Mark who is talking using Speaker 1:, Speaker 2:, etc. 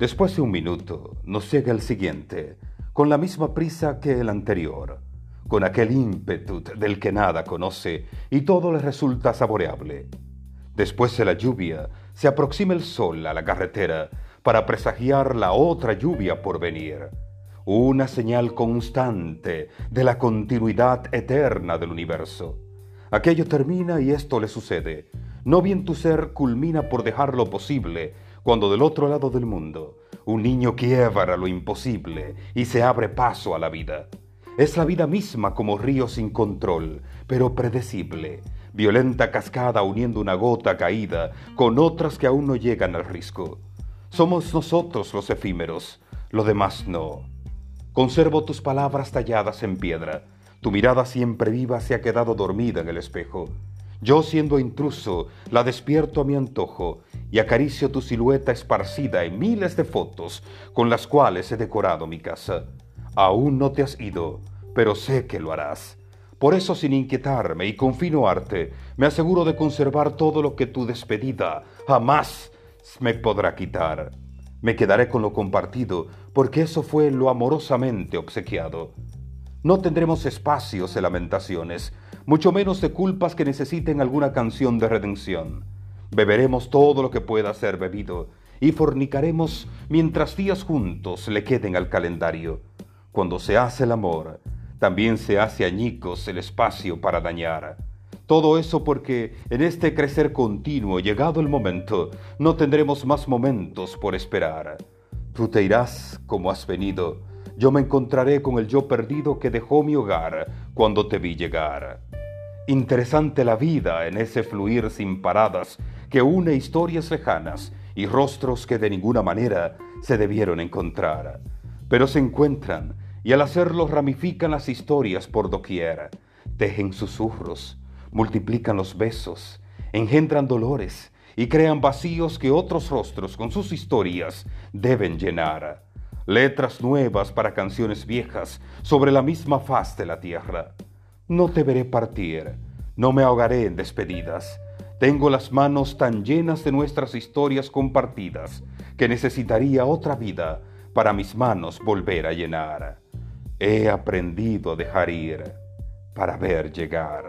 Speaker 1: Después de un minuto nos llega el siguiente, con la misma prisa que el anterior, con aquel ímpetu del que nada conoce y todo le resulta saboreable. Después de la lluvia se aproxima el sol a la carretera para presagiar la otra lluvia por venir, una señal constante de la continuidad eterna del universo. Aquello termina y esto le sucede. No bien tu ser culmina por dejar lo posible, cuando del otro lado del mundo un niño quiebra lo imposible y se abre paso a la vida. Es la vida misma como río sin control, pero predecible, violenta cascada uniendo una gota caída con otras que aún no llegan al risco. Somos nosotros los efímeros, lo demás no. Conservo tus palabras talladas en piedra, tu mirada siempre viva se ha quedado dormida en el espejo. Yo siendo intruso, la despierto a mi antojo y acaricio tu silueta esparcida en miles de fotos con las cuales he decorado mi casa. Aún no te has ido, pero sé que lo harás. Por eso, sin inquietarme y con fino arte, me aseguro de conservar todo lo que tu despedida jamás me podrá quitar. Me quedaré con lo compartido, porque eso fue lo amorosamente obsequiado. No tendremos espacios de lamentaciones, mucho menos de culpas que necesiten alguna canción de redención. Beberemos todo lo que pueda ser bebido y fornicaremos mientras días juntos le queden al calendario. Cuando se hace el amor, también se hace añicos el espacio para dañar. Todo eso porque en este crecer continuo, llegado el momento, no tendremos más momentos por esperar. Tú te irás como has venido, yo me encontraré con el yo perdido que dejó mi hogar cuando te vi llegar. Interesante la vida en ese fluir sin paradas que une historias lejanas y rostros que de ninguna manera se debieron encontrar, pero se encuentran y al hacerlo ramifican las historias por doquier, tejen susurros, multiplican los besos, engendran dolores y crean vacíos que otros rostros con sus historias deben llenar. Letras nuevas para canciones viejas sobre la misma faz de la tierra. No te veré partir, no me ahogaré en despedidas. Tengo las manos tan llenas de nuestras historias compartidas que necesitaría otra vida para mis manos volver a llenar. He aprendido a dejar ir para ver llegar.